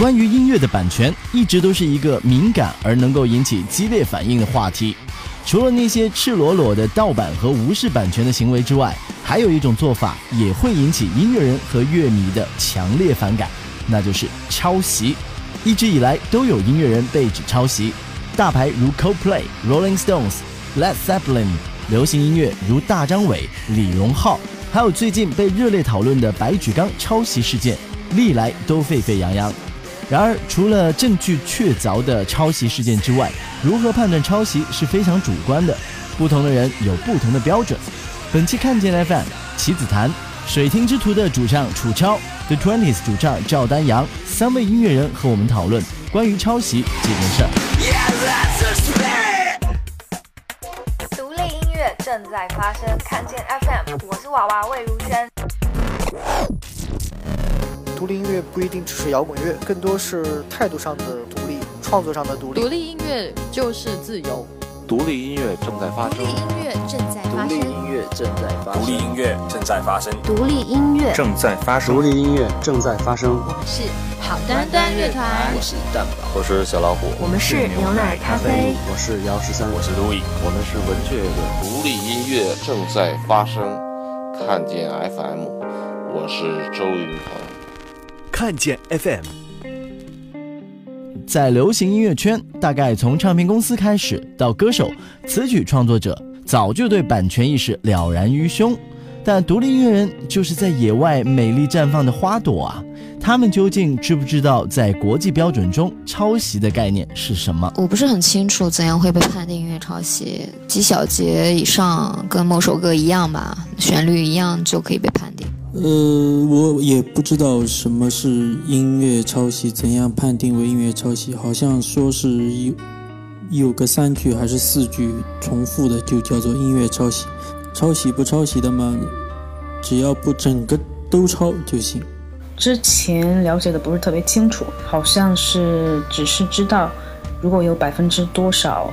关于音乐的版权，一直都是一个敏感而能够引起激烈反应的话题。除了那些赤裸裸的盗版和无视版权的行为之外，还有一种做法也会引起音乐人和乐迷的强烈反感，那就是抄袭。一直以来都有音乐人被指抄袭，大牌如 Coldplay、Rolling Stones、Led Zeppelin，流行音乐如大张伟、李荣浩，还有最近被热烈讨论的白举纲抄袭事件，历来都沸沸扬扬。然而，除了证据确凿的抄袭事件之外，如何判断抄袭是非常主观的，不同的人有不同的标准。本期看见 FM，棋子谈，水听之徒的主唱楚超，The Twenties 主唱赵丹阳，三位音乐人和我们讨论关于抄袭这件事儿。独立音乐正在发生，看见 FM，我是娃娃魏如萱。独立音乐不一定只是摇滚乐，更多是态度上的独立，创作上的独立。独立音乐就是自由。独立音乐正在发生。独立音乐正在发生。独立音乐正在发生。独立音乐正在发生。独立音乐正在发生。独立音乐正在发生。我们是好端端乐团。我是蛋宝。我是小老虎。我们是牛奶咖啡。我是姚十三。我是路易。我们是文雀乐。独立音乐正在发生。看见 FM，我是周云鹏。看见 FM，在流行音乐圈，大概从唱片公司开始到歌手、词曲创作者，早就对版权意识了然于胸。但独立音乐人就是在野外美丽绽放的花朵啊！他们究竟知不知道在国际标准中抄袭的概念是什么？我不是很清楚怎样会被判定音乐抄袭，几小节以上跟某首歌一样吧，旋律一样就可以被判定。呃，我也不知道什么是音乐抄袭，怎样判定为音乐抄袭？好像说是有有个三句还是四句重复的就叫做音乐抄袭。抄袭不抄袭的嘛，只要不整个都抄就行。之前了解的不是特别清楚，好像是只是知道如果有百分之多少。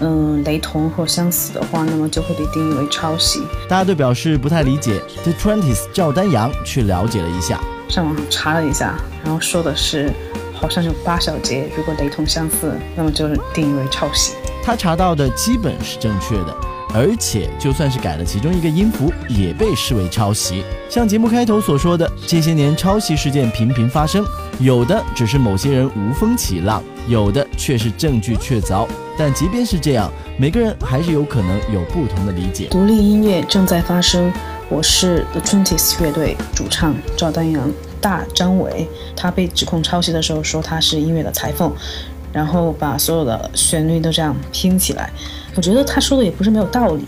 嗯，雷同或相似的话，那么就会被定义为抄袭。大家都表示不太理解。The Twenties 赵丹阳去了解了一下，上网查了一下，然后说的是，好像有八小节，如果雷同相似，那么就定义为抄袭。他查到的基本是正确的，而且就算是改了其中一个音符，也被视为抄袭。像节目开头所说的，这些年抄袭事件频频发生，有的只是某些人无风起浪，有的却是证据确凿。但即便是这样，每个人还是有可能有不同的理解。独立音乐正在发生。我是 The Twenties 乐队主唱赵丹阳。大张伟他被指控抄袭的时候说他是音乐的裁缝，然后把所有的旋律都这样拼起来。我觉得他说的也不是没有道理，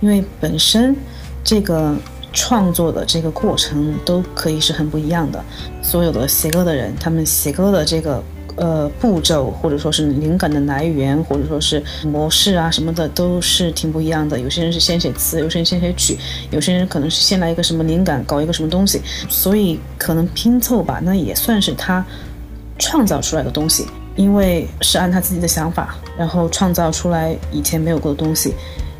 因为本身这个创作的这个过程都可以是很不一样的。所有的写歌的人，他们写歌的这个。呃，步骤或者说是灵感的来源，或者说是模式啊什么的，都是挺不一样的。有些人是先写词，有些人先写曲，有些人可能是先来一个什么灵感，搞一个什么东西，所以可能拼凑吧，那也算是他创造出来的东西，因为是按他自己的想法，然后创造出来以前没有过的东西，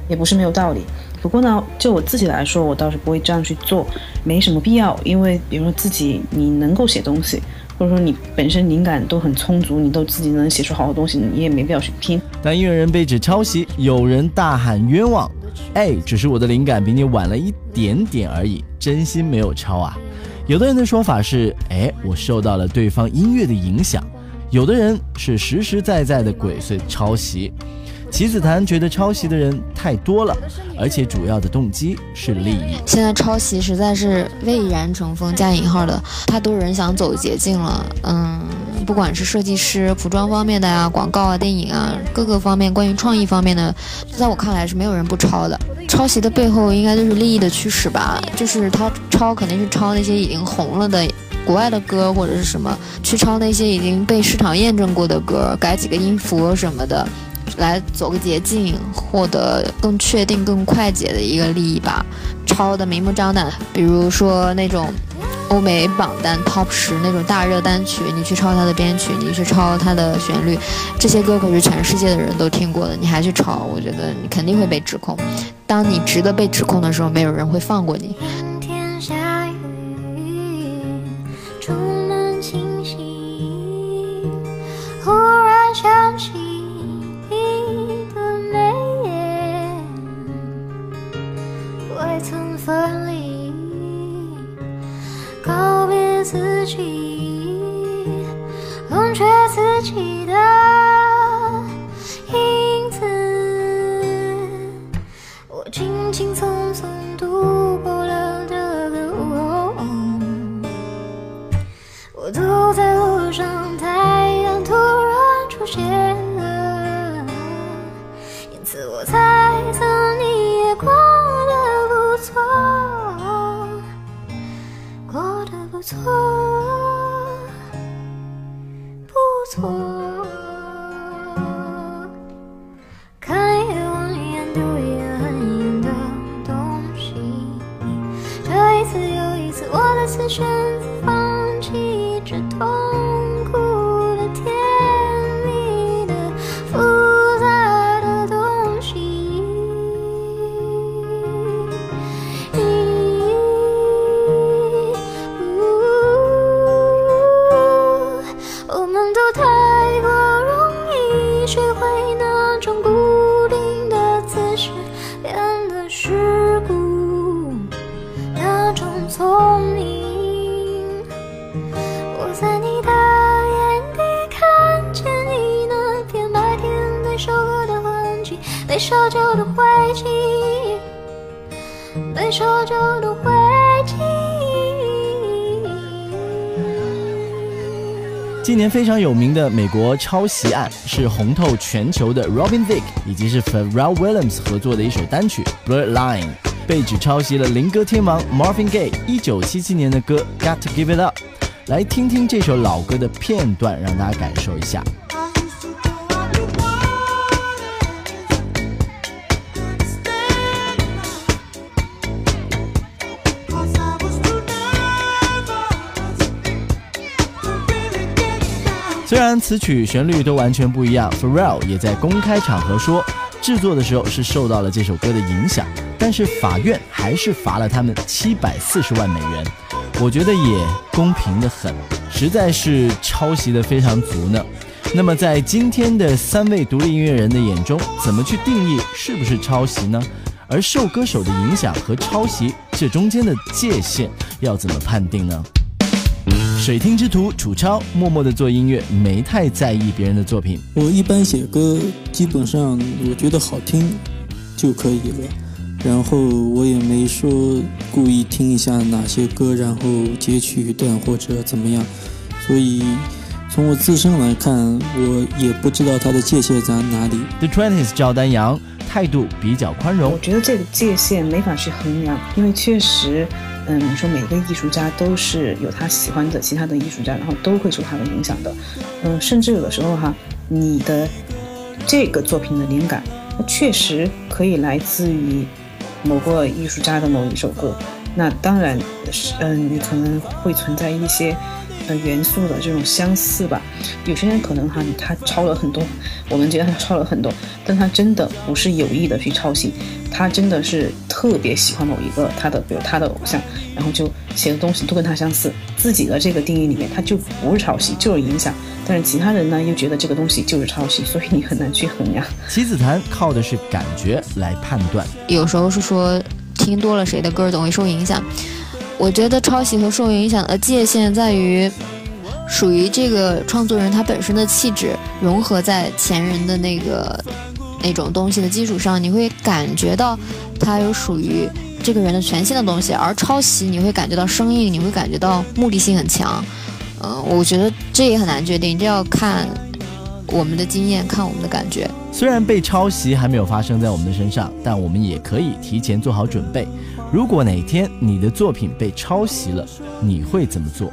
也不是没有道理。不过呢，就我自己来说，我倒是不会这样去做，没什么必要，因为比如说自己你能够写东西。或者说你本身灵感都很充足，你都自己能写出好的东西，你也没必要去拼。当音乐人被指抄袭，有人大喊冤枉，哎，只是我的灵感比你晚了一点点而已，真心没有抄啊。有的人的说法是，哎，我受到了对方音乐的影响。有的人是实实在在的鬼祟抄袭。棋子谈觉得抄袭的人太多了，而且主要的动机是利益。现在抄袭实在是蔚然成风，加引号的，太多人想走捷径了。嗯，不管是设计师、服装方面的呀、广告啊、电影啊，各个方面关于创意方面的，在我看来是没有人不抄的。抄袭的背后应该就是利益的驱使吧，就是他抄肯定是抄那些已经红了的国外的歌或者是什么，去抄那些已经被市场验证过的歌，改几个音符什么的。来走个捷径，获得更确定、更快捷的一个利益吧。抄的明目张胆，比如说那种欧美榜单 Top 十那种大热单曲，你去抄它的编曲，你去抄它的旋律，这些歌可是全世界的人都听过的，你还去抄，我觉得你肯定会被指控。当你值得被指控的时候，没有人会放过你。上，被烧旧的灰烬，被烧旧的灰烬。今年非常有名的美国抄袭案是红透全球的 Robin Thicke 以及是 Pharrell Williams 合作的一首单曲 Blurred Line 被指抄袭了灵歌天王 Marvin Gaye 1977年的歌 Got to Give It Up。来听听这首老歌的片段，让大家感受一下。虽然词曲旋律都完全不一样 f h a r r e l l 也在公开场合说，制作的时候是受到了这首歌的影响，但是法院还是罚了他们七百四十万美元。我觉得也公平的很，实在是抄袭的非常足呢。那么在今天的三位独立音乐人的眼中，怎么去定义是不是抄袭呢？而受歌手的影响和抄袭这中间的界限要怎么判定呢？水听之徒楚超默默的做音乐，没太在意别人的作品。我一般写歌，基本上我觉得好听就可以了，然后我也没说故意听一下哪些歌，然后截取一段或者怎么样。所以从我自身来看，我也不知道它的界限在哪里。The Twenties 赵丹阳态度比较宽容，我觉得这个界限没法去衡量，因为确实。嗯，你说每个艺术家都是有他喜欢的其他的艺术家，然后都会受他的影响的。嗯，甚至有的时候哈，你的这个作品的灵感，它确实可以来自于某个艺术家的某一首歌。那当然是，嗯，你可能会存在一些呃元素的这种相似吧。有些人可能哈，他抄了很多，我们觉得他抄了很多，但他真的不是有意的去抄袭，他真的是特别喜欢某一个他的，比如他的偶像，然后就写的东西都跟他相似。自己的这个定义里面，他就不是抄袭，就是影响。但是其他人呢，又觉得这个东西就是抄袭，所以你很难去衡量。棋子谈靠的是感觉来判断，有时候是说听多了谁的歌总会受影响。我觉得抄袭和受影响的界限在于。属于这个创作人他本身的气质融合在前人的那个那种东西的基础上，你会感觉到他有属于这个人的全新的东西，而抄袭你会感觉到生硬，你会感觉到目的性很强。嗯、我觉得这也很难决定，这要看我们的经验，看我们的感觉。虽然被抄袭还没有发生在我们的身上，但我们也可以提前做好准备。如果哪天你的作品被抄袭了，你会怎么做？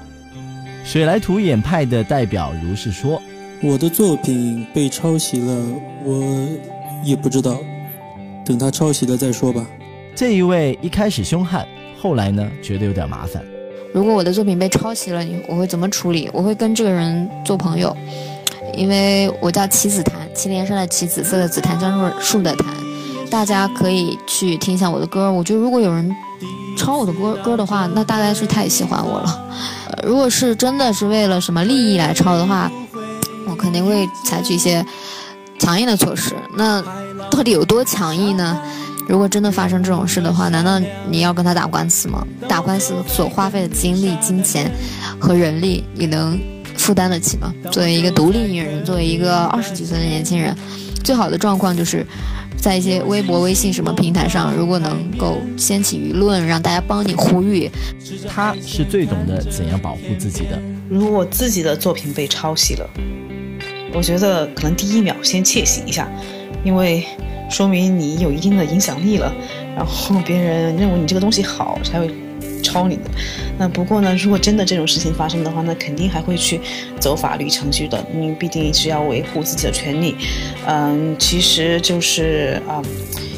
水来土掩派的代表如是说：“我的作品被抄袭了，我也不知道，等他抄袭了再说吧。”这一位一开始凶悍，后来呢觉得有点麻烦。如果我的作品被抄袭了，你我会怎么处理？我会跟这个人做朋友，因为我叫棋子檀，祁连山的祁，紫色的紫，檀香树的檀。大家可以去听一下我的歌。我觉得如果有人抄我的歌歌的话，那大概是太喜欢我了。如果是真的是为了什么利益来抄的话，我肯定会采取一些强硬的措施。那到底有多强硬呢？如果真的发生这种事的话，难道你要跟他打官司吗？打官司所花费的精力、金钱和人力，你能负担得起吗？作为一个独立音乐人，作为一个二十几岁的年轻人，最好的状况就是在一些微博、微信什么平台上，如果能够掀起舆论，让大家帮你呼吁。他是最懂得怎样保护自己的。如果自己的作品被抄袭了，我觉得可能第一秒先窃喜一下，因为说明你有一定的影响力了，然后别人认为你这个东西好才会。抄你的，那不过呢，如果真的这种事情发生的话，那肯定还会去走法律程序的，因为必定是要维护自己的权利。嗯，其实就是啊，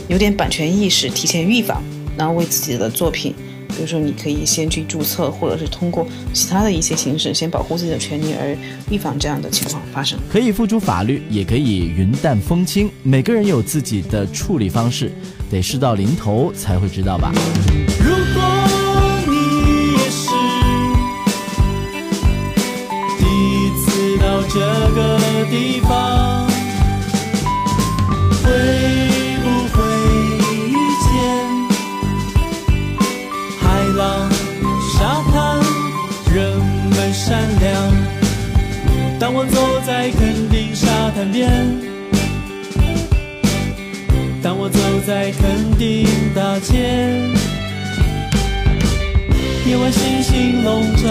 有点版权意识，提前预防，然后为自己的作品，比如说你可以先去注册，或者是通过其他的一些形式，先保护自己的权利，而预防这样的情况发生。可以付诸法律，也可以云淡风轻，每个人有自己的处理方式，得事到临头才会知道吧。这个地方会不会遇见海浪、沙滩，人们善良？当我走在垦丁沙滩边，当我走在垦丁大街，夜晚星星笼罩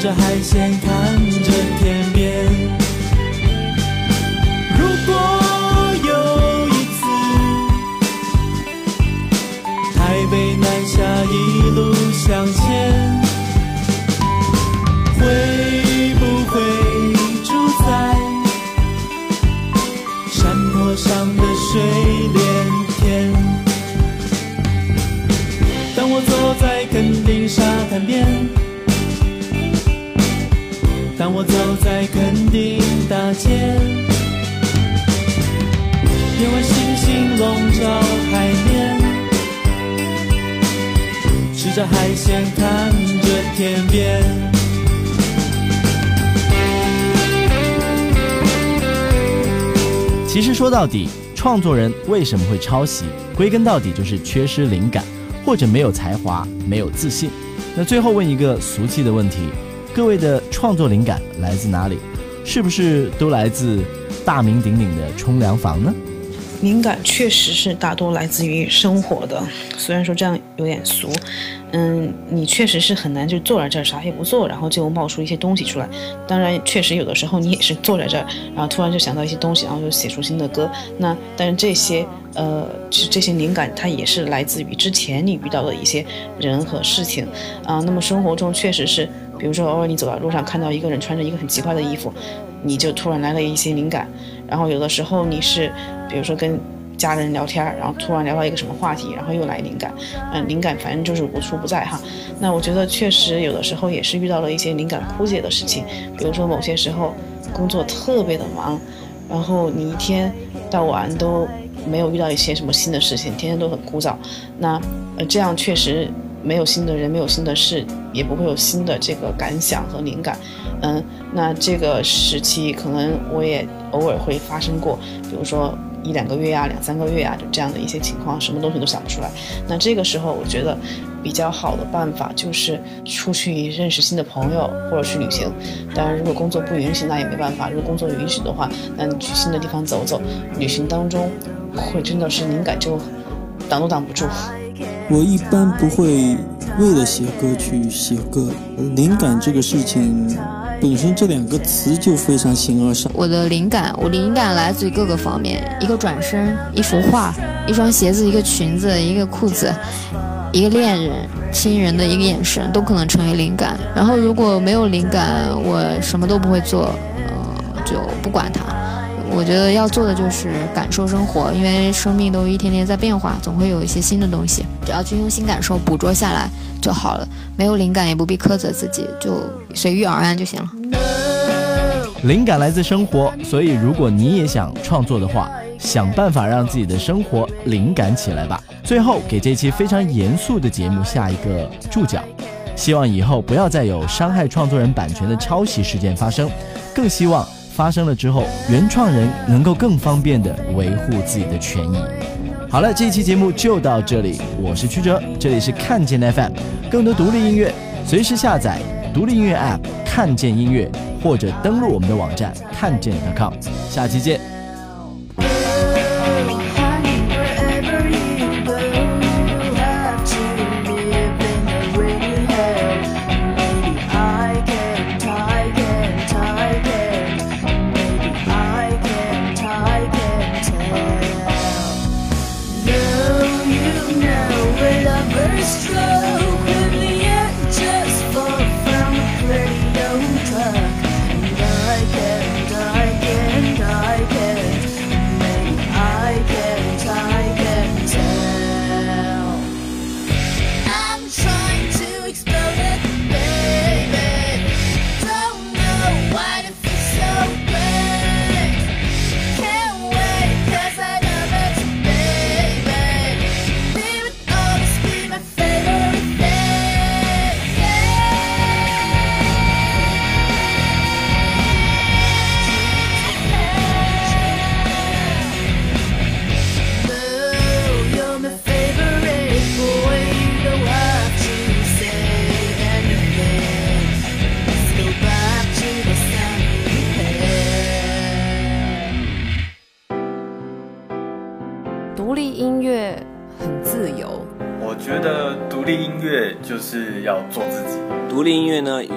着海鲜，看着天边。如果有一次，台北南下一路向前，会不会住在山坡上的水莲田？当我坐在垦丁沙滩边。当我走在垦丁大街，夜晚星星笼罩海面，吃着海鲜，看着天边。其实说到底，创作人为什么会抄袭？归根到底就是缺失灵感，或者没有才华，没有自信。那最后问一个俗气的问题。各位的创作灵感来自哪里？是不是都来自大名鼎鼎的冲凉房呢？灵感确实是大多来自于生活的，虽然说这样有点俗，嗯，你确实是很难就坐在这儿啥也不做，然后就冒出一些东西出来。当然，确实有的时候你也是坐在这儿，然后突然就想到一些东西，然后就写出新的歌。那但是这些呃，其实这些灵感它也是来自于之前你遇到的一些人和事情啊。那么生活中确实是。比如说，偶尔你走在路上看到一个人穿着一个很奇怪的衣服，你就突然来了一些灵感。然后有的时候你是，比如说跟家人聊天，然后突然聊到一个什么话题，然后又来灵感。嗯，灵感反正就是无处不在哈。那我觉得确实有的时候也是遇到了一些灵感枯竭的事情。比如说某些时候工作特别的忙，然后你一天到晚都没有遇到一些什么新的事情，天天都很枯燥。那呃这样确实。没有新的人，没有新的事，也不会有新的这个感想和灵感。嗯，那这个时期可能我也偶尔会发生过，比如说一两个月呀、两三个月呀，就这样的一些情况，什么东西都想不出来。那这个时候，我觉得比较好的办法就是出去认识新的朋友，或者去旅行。当然，如果工作不允许，那也没办法。如果工作允许的话，那你去新的地方走走，旅行当中会真的是灵感就挡都挡不住。我一般不会为了写歌去写歌，灵感这个事情本身这两个词就非常形而上。我的灵感，我灵感来自于各个方面，一个转身，一幅画，一双鞋子，一个裙子，一个裤子，一个恋人，亲人的一个眼神，都可能成为灵感。然后如果没有灵感，我什么都不会做，呃，就不管它。我觉得要做的就是感受生活，因为生命都一天天在变化，总会有一些新的东西，只要去用心感受，捕捉下来就好了。没有灵感也不必苛责自己，就随遇而安就行了。灵感来自生活，所以如果你也想创作的话，想办法让自己的生活灵感起来吧。最后给这期非常严肃的节目下一个注脚，希望以后不要再有伤害创作人版权的抄袭事件发生，更希望。发生了之后，原创人能够更方便的维护自己的权益。好了，这一期节目就到这里，我是曲哲，这里是看见 FM，更多独立音乐随时下载独立音乐 App，看见音乐，或者登录我们的网站看见 .com。下期见。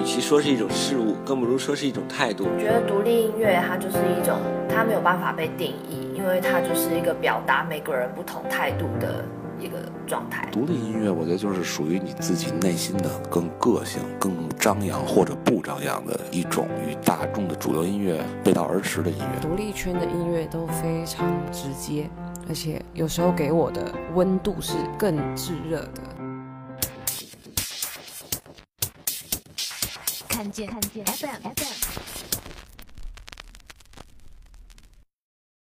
与其说是一种事物，更不如说是一种态度。我觉得独立音乐它就是一种，它没有办法被定义，因为它就是一个表达每个人不同态度的一个状态。独立音乐，我觉得就是属于你自己内心的更个性、更张扬或者不张扬的一种与大众的主流音乐背道而驰的音乐。独立圈的音乐都非常直接。而且有时候给我的温度是更炙热的。看见看见 FM FM。